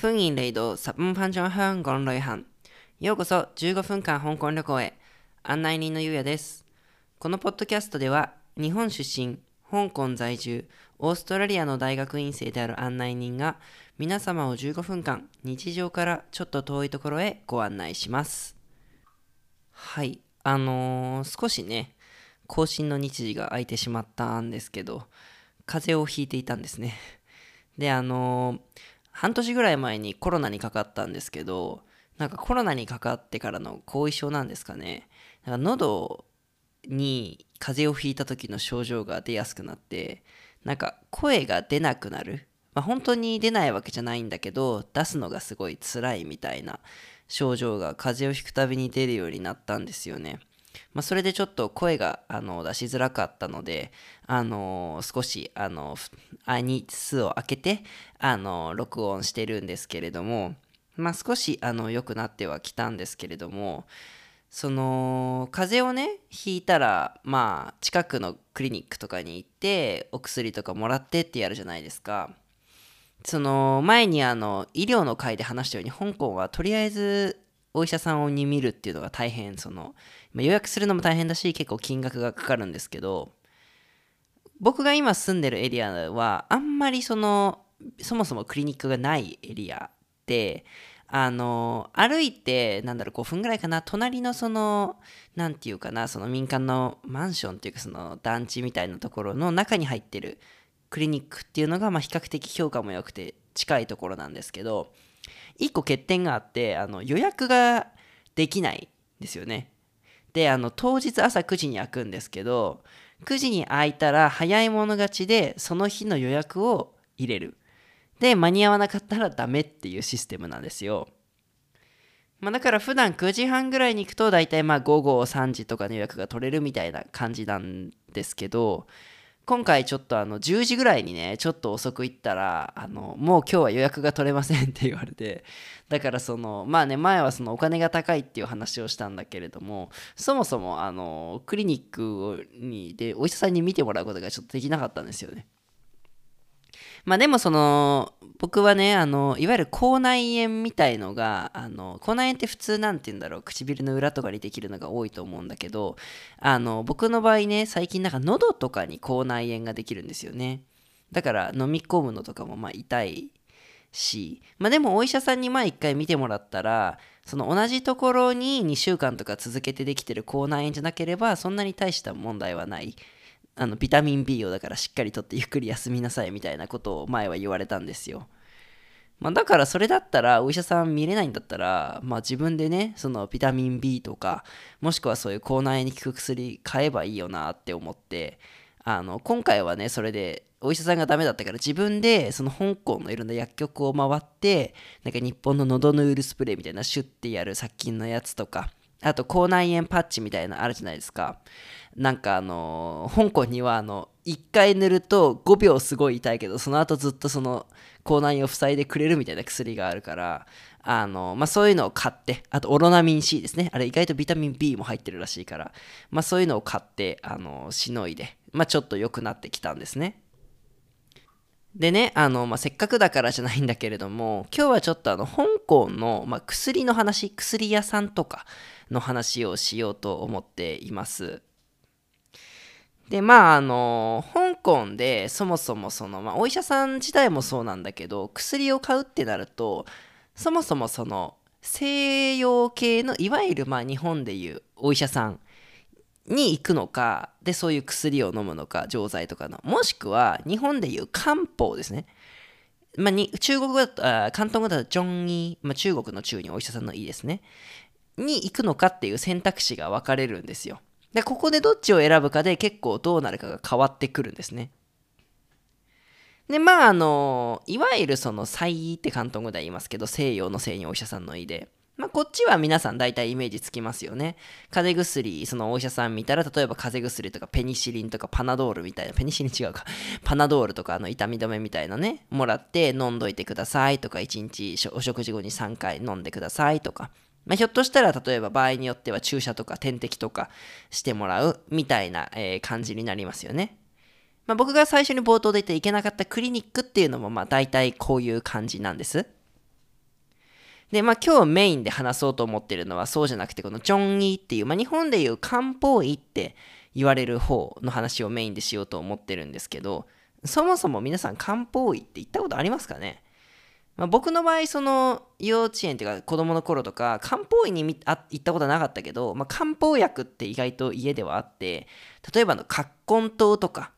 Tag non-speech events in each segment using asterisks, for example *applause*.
歡迎嚟到十五分鐘香港旅行。ようこそ15分間香港旅行へ。案内人のゆうやです。このポッドキャストでは、日本出身、香港在住、オーストラリアの大学院生である案内人が、皆様を15分間、日常からちょっと遠いところへご案内します。はい。あのー少しね、更新の日時が空いてしまったんですけど、風邪をひいていたんですね。で、あのー半年ぐらい前にコロナにかかったんですけど、なんかコロナにかかってからの後遺症なんですかね。なんか喉に風邪をひいた時の症状が出やすくなって、なんか声が出なくなる。まあ、本当に出ないわけじゃないんだけど、出すのがすごい辛いみたいな症状が風邪をひくたびに出るようになったんですよね。まあ、それでちょっと声があの出しづらかったので、あの少しあのふあ日数を空けてあの録音してるんですけれども、まあ、少しあの良くなってはきたんですけれどもその風邪をねひいたらまあ近くのクリニックとかに行ってお薬とかもらってってやるじゃないですか。その前にあの医療の会で話したように香港はとりあえずお医者さんに見るっていうのが大変そのまあ予約するのも大変だし結構金額がかかるんですけど僕が今住んでるエリアはあんまりそのそもそもクリニックがないエリアであの歩いてなんだろう5分ぐらいかな隣のそのなんていうかなその民間のマンションっていうかその団地みたいなところの中に入ってるクリニックっていうのがまあ比較的評価も良くて近いところなんですけど一個欠点があってあの予約ができないんですよね。であの当日朝9時に開くんですけど9時に開いたら早い者勝ちでその日の予約を入れる。で間に合わなかったらダメっていうシステムなんですよ。まあ、だから普段9時半ぐらいに行くと大体まあ午後3時とかの予約が取れるみたいな感じなんですけど今回ちょっとあの10時ぐらいにねちょっと遅く行ったらあのもう今日は予約が取れませんって言われてだからそのまあね前はそのお金が高いっていう話をしたんだけれどもそもそもあのクリニックにでお医者さんに見てもらうことがちょっとできなかったんですよね。まあでもその僕はねあのいわゆる口内炎みたいのがあの口内炎って普通なんて言うんだろう唇の裏とかにできるのが多いと思うんだけどあの僕の場合ね最近なんか喉とかに口内炎ができるんですよね。だから飲み込むのとかもまあ痛いし。まあでもお医者さんにまあ1回見てもらったらその同じところに2週間とか続けてできてる口内炎じゃなければそんなに大した問題はない。あのビタミン B をだからしっかりとってゆっくり休みなさいみたいなことを前は言われたんですよ。まあ、だからそれだったらお医者さん見れないんだったら、まあ、自分でねそのビタミン B とかもしくはそういう口内炎に効く薬買えばいいよなって思ってあの今回はねそれでお医者さんがダメだったから自分でその香港のいろんな薬局を回ってなんか日本の喉ヌールスプレーみたいなシュッてやる殺菌のやつとかあと口内炎パッチみたいなあるじゃないですか。なんかあの香港にはあの1回塗ると5秒すごい痛いけどその後ずっとその口内炎を塞いでくれるみたいな薬があるからあの、まあ、そういうのを買ってあとオロナミン C ですね。あれ意外とビタミン B も入ってるらしいから、まあ、そういうのを買ってあのしのいで、まあ、ちょっと良くなってきたんですね。でね、あの、まあ、せっかくだからじゃないんだけれども、今日はちょっとあの、香港の、まあ、薬の話、薬屋さんとかの話をしようと思っています。で、まあ、あの、香港でそもそもその、まあ、お医者さん自体もそうなんだけど、薬を買うってなると、そもそもその、西洋系の、いわゆるま日本でいうお医者さんに行くのか、で、そういう薬を飲むのか、錠剤とかの。もしくは、日本でいう漢方ですね。まあ、に中国語だと、あ広東語だと、ジョンイ、まあ、中国の中にお医者さんのいいですね。に行くのかっていう選択肢が分かれるんですよ。で、ここでどっちを選ぶかで結構どうなるかが変わってくるんですね。で、まあ、あの、いわゆるその、西医って広東語では言いますけど、西洋の西にお医者さんの医で。まあ、こっちは皆さん大体イメージつきますよね。風邪薬、そのお医者さん見たら、例えば風邪薬とかペニシリンとかパナドールみたいな、ペニシリン違うか、*laughs* パナドールとかあの痛み止めみたいなね、もらって飲んどいてくださいとか、1日お食事後に3回飲んでくださいとか、まあ、ひょっとしたら例えば場合によっては注射とか点滴とかしてもらうみたいな、えー感じになりますよね。まあ、僕が最初に冒頭で言っていけなかったクリニックっていうのもまあ大体こういう感じなんです。で、まあ今日メインで話そうと思ってるのはそうじゃなくて、このジョンイっていう、まあ日本でいう漢方医って言われる方の話をメインでしようと思ってるんですけど、そもそも皆さん漢方医って言ったことありますかね？まあ、僕の場合、その幼稚園っていうか子供の頃とか、漢方医にあ行ったことなかったけど、まあ、漢方薬って意外と家ではあって、例えばの葛根湯とか、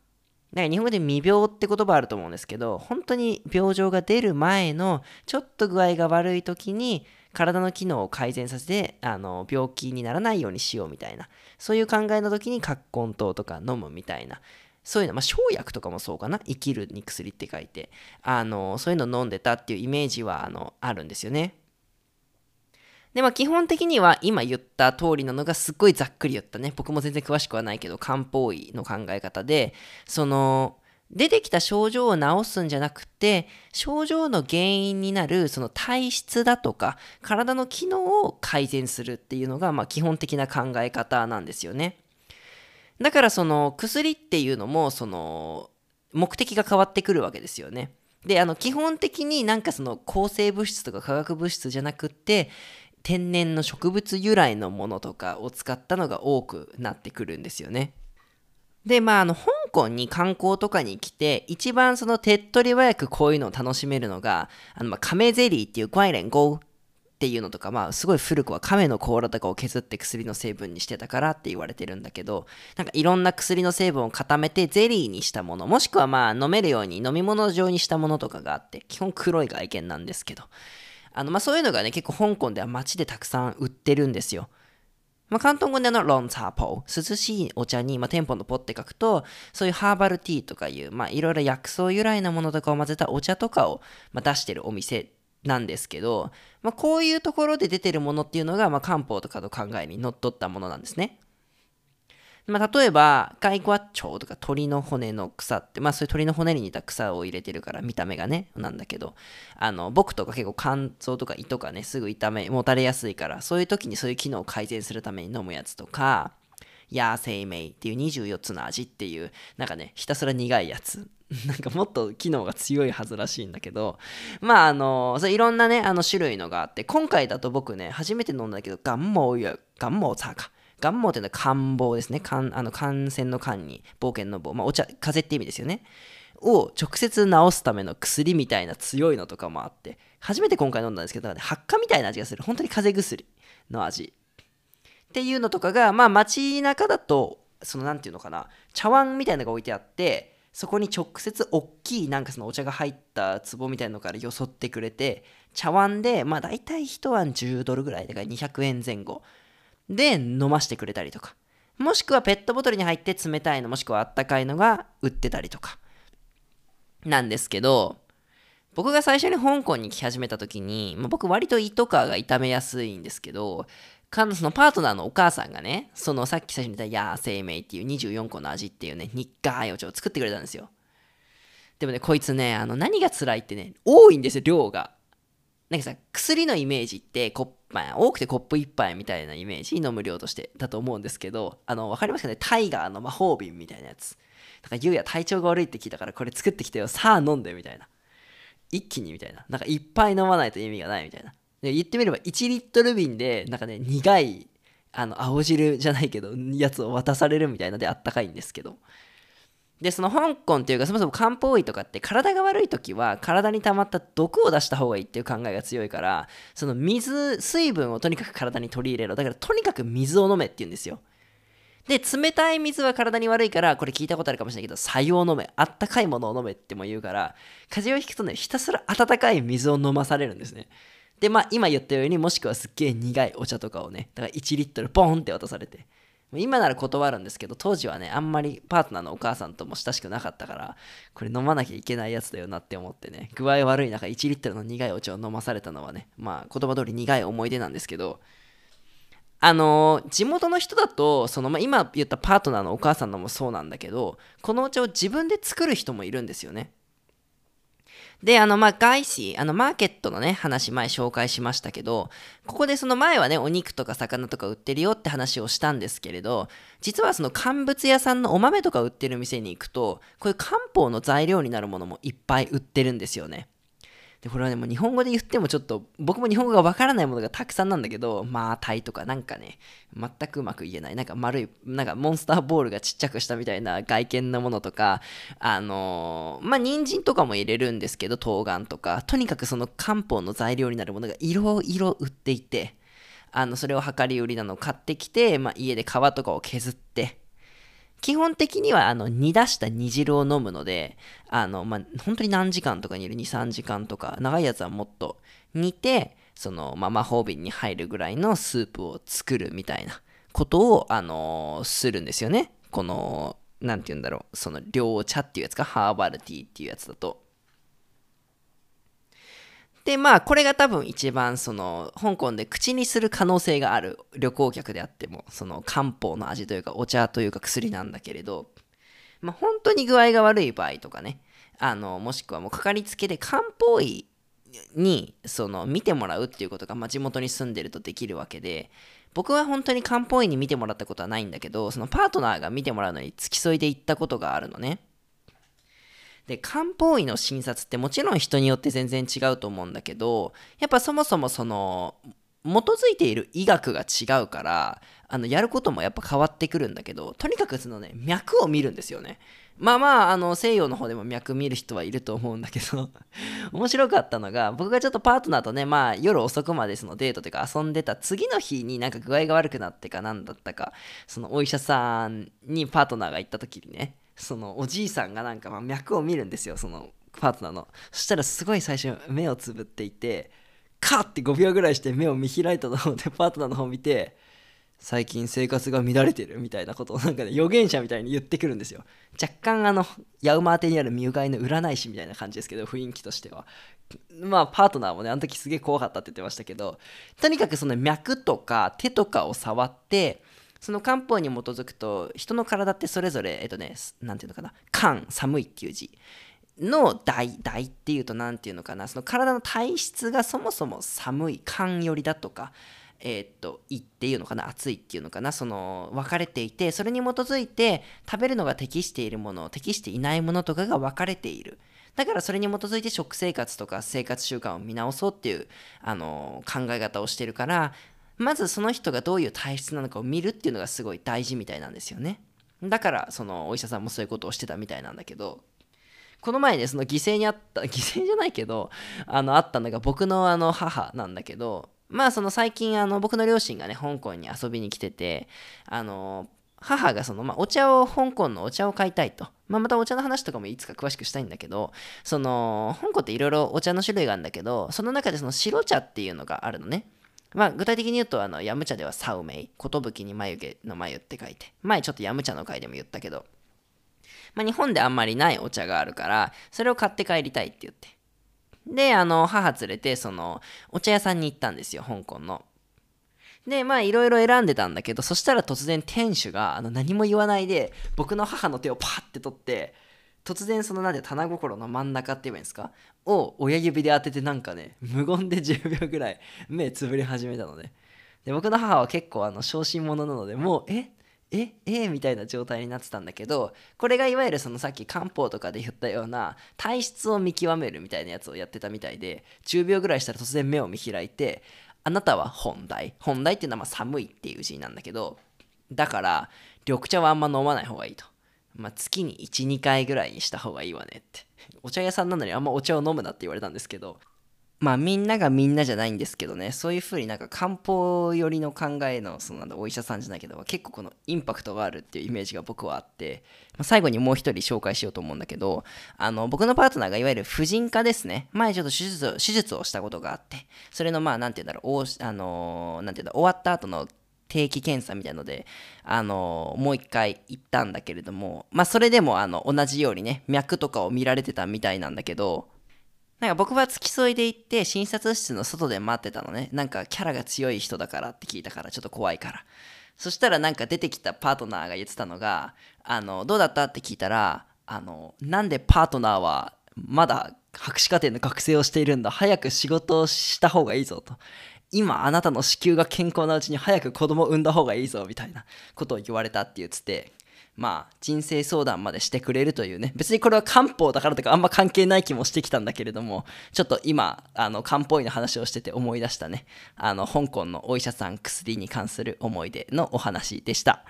なんか日本語で未病って言葉あると思うんですけど、本当に病状が出る前のちょっと具合が悪い時に体の機能を改善させてあの病気にならないようにしようみたいな、そういう考えの時に葛根湯とか飲むみたいな、そういうの、まあ、生薬とかもそうかな。生きるに薬って書いて、あの、そういうのを飲んでたっていうイメージは、あの、あるんですよね。で、まあ、基本的には今言った通りなのがすっごいざっくり言ったね。僕も全然詳しくはないけど、漢方医の考え方で、その、出てきた症状を治すんじゃなくて、症状の原因になるその体質だとか、体の機能を改善するっていうのが、まあ、基本的な考え方なんですよね。だからその薬っていうのもその目的が変わってくるわけですよね。であの基本的になんかその抗生物質とか化学物質じゃなくって天然の植物由来のものとかを使ったのが多くなってくるんですよね。でまああの香港に観光とかに来て一番その手っ取り早くこういうのを楽しめるのがあのまあ亀ゼリーっていうグイレンゴーっていうのとか、まあ、すごい古くは亀の甲羅とかを削って薬の成分にしてたからって言われてるんだけど、なんかいろんな薬の成分を固めてゼリーにしたもの、もしくはまあ飲めるように飲み物状にしたものとかがあって、基本黒い外見なんですけど、あの、まあそういうのがね、結構香港では街でたくさん売ってるんですよ。まあ、広東語でのロンサーポー、涼しいお茶に、まあ、店舗のポって書くと、そういうハーバルティーとかいう、まあ、いろいろ薬草由来なものとかを混ぜたお茶とかを、まあ、出してるお店なんですけど、まあ、こういうところで出てるものっていうのが、まあ、漢方とかの考えにのっとったものなんですね。まあ、例えば、カイコアチョウとか鳥の骨の草って、まあそういう鳥の骨に似た草を入れてるから見た目がね、なんだけど、あの、僕とか結構肝臓とか胃とかね、すぐ痛め、もたれやすいから、そういう時にそういう機能を改善するために飲むやつとか、ヤー生命っていう24つの味っていう、なんかね、ひたすら苦いやつ *laughs* なんかもっと機能が強いはずらしいんだけど、まああの、そいろんなね、あの種類のがあって、今回だと僕ね、初めて飲んだけど、ガンモウユ、ガンモウツァか。ガンモウっていうのは感冒ですね。感あの感染の感に冒険の棒。まあお茶、風邪って意味ですよね。を直接治すための薬みたいな強いのとかもあって、初めて今回飲んだんですけど、発火みたいな味がする。本当に風邪薬の味。っていうのとかが、まあ街中だと、そのなんていうのかな、茶碗みたいなのが置いてあって、そこに直接大きいなんかそのお茶が入った壺みたいなのからよそってくれて茶碗でまあ大体1碗10ドルぐらいだから200円前後で飲ましてくれたりとかもしくはペットボトルに入って冷たいのもしくはあったかいのが売ってたりとかなんですけど僕が最初に香港に来始めた時に、まあ、僕割と胃とかが痛めやすいんですけどそのパートナーのお母さんがね、そのさっき最初に言ったヤー生命っていう24個の味っていうね、日課いお茶を作ってくれたんですよ。でもね、こいつね、あの何が辛いってね、多いんですよ、量が。なんかさ、薬のイメージってコップ、まあ、多くてコップ1杯みたいなイメージ、飲む量としてだと思うんですけど、あの、わかりますかね？タイガーの魔法瓶みたいなやつ。だから、ゆうや体調が悪いって聞いたから、これ作ってきてよ、さあ飲んでみたいな。一気にみたいな。なんかいっぱい飲まないと意味がないみたいな。で言ってみれば1リットル瓶でなんかね苦いあの青汁じゃないけどやつを渡されるみたいなであったかいんですけどでその香港っていうかそもそも漢方医とかって体が悪い時は体に溜まった毒を出した方がいいっていう考えが強いからその水水分をとにかく体に取り入れろ。だからとにかく水を飲めって言うんですよ。で冷たい水は体に悪いからこれ聞いたことあるかもしれないけど白湯を飲め。あったかいものを飲めっても言うから風邪をひくとねひたすら温かい水を飲まされるんですね。で、まあ、今言ったように、もしくはすっげえ苦いお茶とかをね、だから1リットルポンって渡されて、今なら断るんですけど、当時はね、あんまりパートナーのお母さんとも親しくなかったから、これ飲まなきゃいけないやつだよなって思ってね、具合悪い中、1リットルの苦いお茶を飲まされたのはね、まあ、言葉通り苦い思い出なんですけど、あのー、地元の人だと、その、まあ、今言ったパートナーのお母さんのもそうなんだけど、このお茶を自分で作る人もいるんですよね。で、あの、まあ、外資、あの、マーケットのね、話前紹介しましたけど、ここでその前はね、お肉とか魚とか売ってるよって話をしたんですけれど、実はその乾物屋さんのお豆とか売ってる店に行くと、こういう漢方の材料になるものもいっぱい売ってるんですよね。でこれはねもう日本語で言ってもちょっと僕も日本語がわからないものがたくさんなんだけどまあタイとかなんかね全くうまく言えない。なんか丸いなんかモンスターボールがちっちゃくしたみたいな外見のものとかあのー、まあ人参とかも入れるんですけど冬瓜とか。とにかくその漢方の材料になるものがいろいろ売っていてあのそれを量り売りなのを買ってきて、まあ、家で皮とかを削って基本的にはあの煮出した煮汁を飲むのであの、まあ、本当に何時間とか煮る？23時間とか。長いやつはもっと。煮てその、まあ、魔法瓶に入るぐらいのスープを作るみたいな。ことを、あのー、するんですよね。このなんて言うんだろう。その涼茶っていうやつか？ハーバルティーっていうやつだと。でまあこれが多分一番その香港で口にする可能性がある旅行客であってもその漢方の味というかお茶というか薬なんだけれど、まあ、本当に具合が悪い場合とかねあのもしくはもうかかりつけで漢方医にその見てもらうっていうことが、まあ、地元に住んでるとできるわけで僕は本当に漢方医に見てもらったことはないんだけどそのパートナーが見てもらうのに付き添いで行ったことがあるのね。で漢方医の診察ってもちろん人によって全然違うと思うんだけどやっぱそもそもその基づいている医学が違うからあのやることもやっぱ変わってくるんだけどとにかくそのね脈を見るんですよね。まあまああの西洋の方でも脈見る人はいると思うんだけど *laughs* 面白かったのが僕がちょっとパートナーとねまあ夜遅くまでそのデートというか遊んでた次の日になんか具合が悪くなってか何だったかそのお医者さんにパートナーが行った時にねそのおじいさんがなんかま脈を見るんですよそのパートナーの。そしたらすごい最初目をつぶっていてカーッて5秒ぐらいして目を見開いたの *laughs* でパートナーの方を見て最近生活が乱れてるみたいなことをなんかね預言者みたいに言ってくるんですよ。若干あのヤウマーテにあるミュガイの占い師みたいな感じですけど雰囲気としては。まあパートナーもねあの時すげえ怖かったって言ってましたけどとにかくその脈とか手とかを触ってその漢方に基づくと人の体ってそれぞれえっとね何ていうのかな寒寒いっていう字の大大っていうと何ていうのかなその体の体質がそもそも寒い寒よりだとかえー、っと胃っていうのかな暑いっていうのかなその分かれていてそれに基づいて食べるのが適しているもの適していないものとかが分かれている。だからそれに基づいて食生活とか生活習慣を見直そうっていうあの考え方をしてるからまずその人がどういう体質なのかを見るっていうのがすごい大事みたいなんですよね。だからそのお医者さんもそういうことをしてたみたいなんだけどこの前ねその犠牲にあった *laughs* 犠牲じゃないけどあのあったのが僕のあの母なんだけどまあその最近あの僕の両親がね香港に遊びに来ててあの母がその、まあ、お茶を香港のお茶を買いたいと、まあ、またお茶の話とかもいつか詳しくしたいんだけどその香港っていろいろお茶の種類があるんだけどその中でその白茶っていうのがあるのね。まあ、具体的に言うと、あの、ヤム茶ではサウメイ、寿に眉毛の眉って書いて、前ちょっとヤム茶の回でも言ったけど、まあ、日本であんまりないお茶があるから、それを買って帰りたいって言って。で、あの、母連れて、その、お茶屋さんに行ったんですよ、香港の。で、まあ、いろいろ選んでたんだけど、そしたら突然店主が、あの、何も言わないで、僕の母の手をパッて取って、突然そのなんで棚心の真ん中って言えばいいんですか？を親指で当ててなんかね無言で10秒ぐらい目つぶり始めたのでで僕の母は結構あの小心者なのでもうえ？え？え？えみたいな状態になってたんだけどこれがいわゆるそのさっき漢方とかで言ったような体質を見極めるみたいなやつをやってたみたいで10秒ぐらいしたら突然目を見開いてあなたは本題。本題っていうのはま寒いっていう字なんだけどだから緑茶はあんま飲まない方がいいと。まあ、月に12回ぐらいにした方がいいわねって。お茶屋さんなのにあんまお茶を飲むなって言われたんですけど。まあみんながみんなじゃないんですけどね。そういう風になんか漢方寄りの考えのそのなんだお医者さんじゃないけど結構このインパクトがあるっていうイメージが僕はあって、まあ、最後にもう一人紹介しようと思うんだけどあの僕のパートナーがいわゆる婦人科ですね。前ちょっと手術を手術をしたことがあって。それのまあなんて言うんだろうおあのなんて言うんだ終わった後の定期検査みたいので、あのもう一回行ったんだけれども、まあ、それでもあの同じようにね、脈とかを見られてたみたいなんだけど、なんか僕は付き添いで行って診察室の外で待ってたのね。なんかキャラが強い人だからって聞いたからちょっと怖いから。そしたらなんか出てきたパートナーが言ってたのが、あの、どうだったって聞いたら、あの、なんでパートナーはまだ博士課程の学生をしているんだ早く仕事をした方がいいぞと今あなたの子宮が健康なうちに早く子供を産んだ方がいいぞみたいなことを言われたって言っててまあ、人生相談までしてくれるというね、別にこれは漢方だからとかあんま関係ない気もしてきたんだけれども、ちょっと今、あの、漢方医の話をしてて思い出したね、あの、香港のお医者さん薬に関する思い出のお話でした。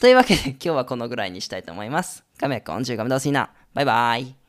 というわけで今日はこのぐらいにしたいと思います。カメコン中ガメドシーナ。バイバイ。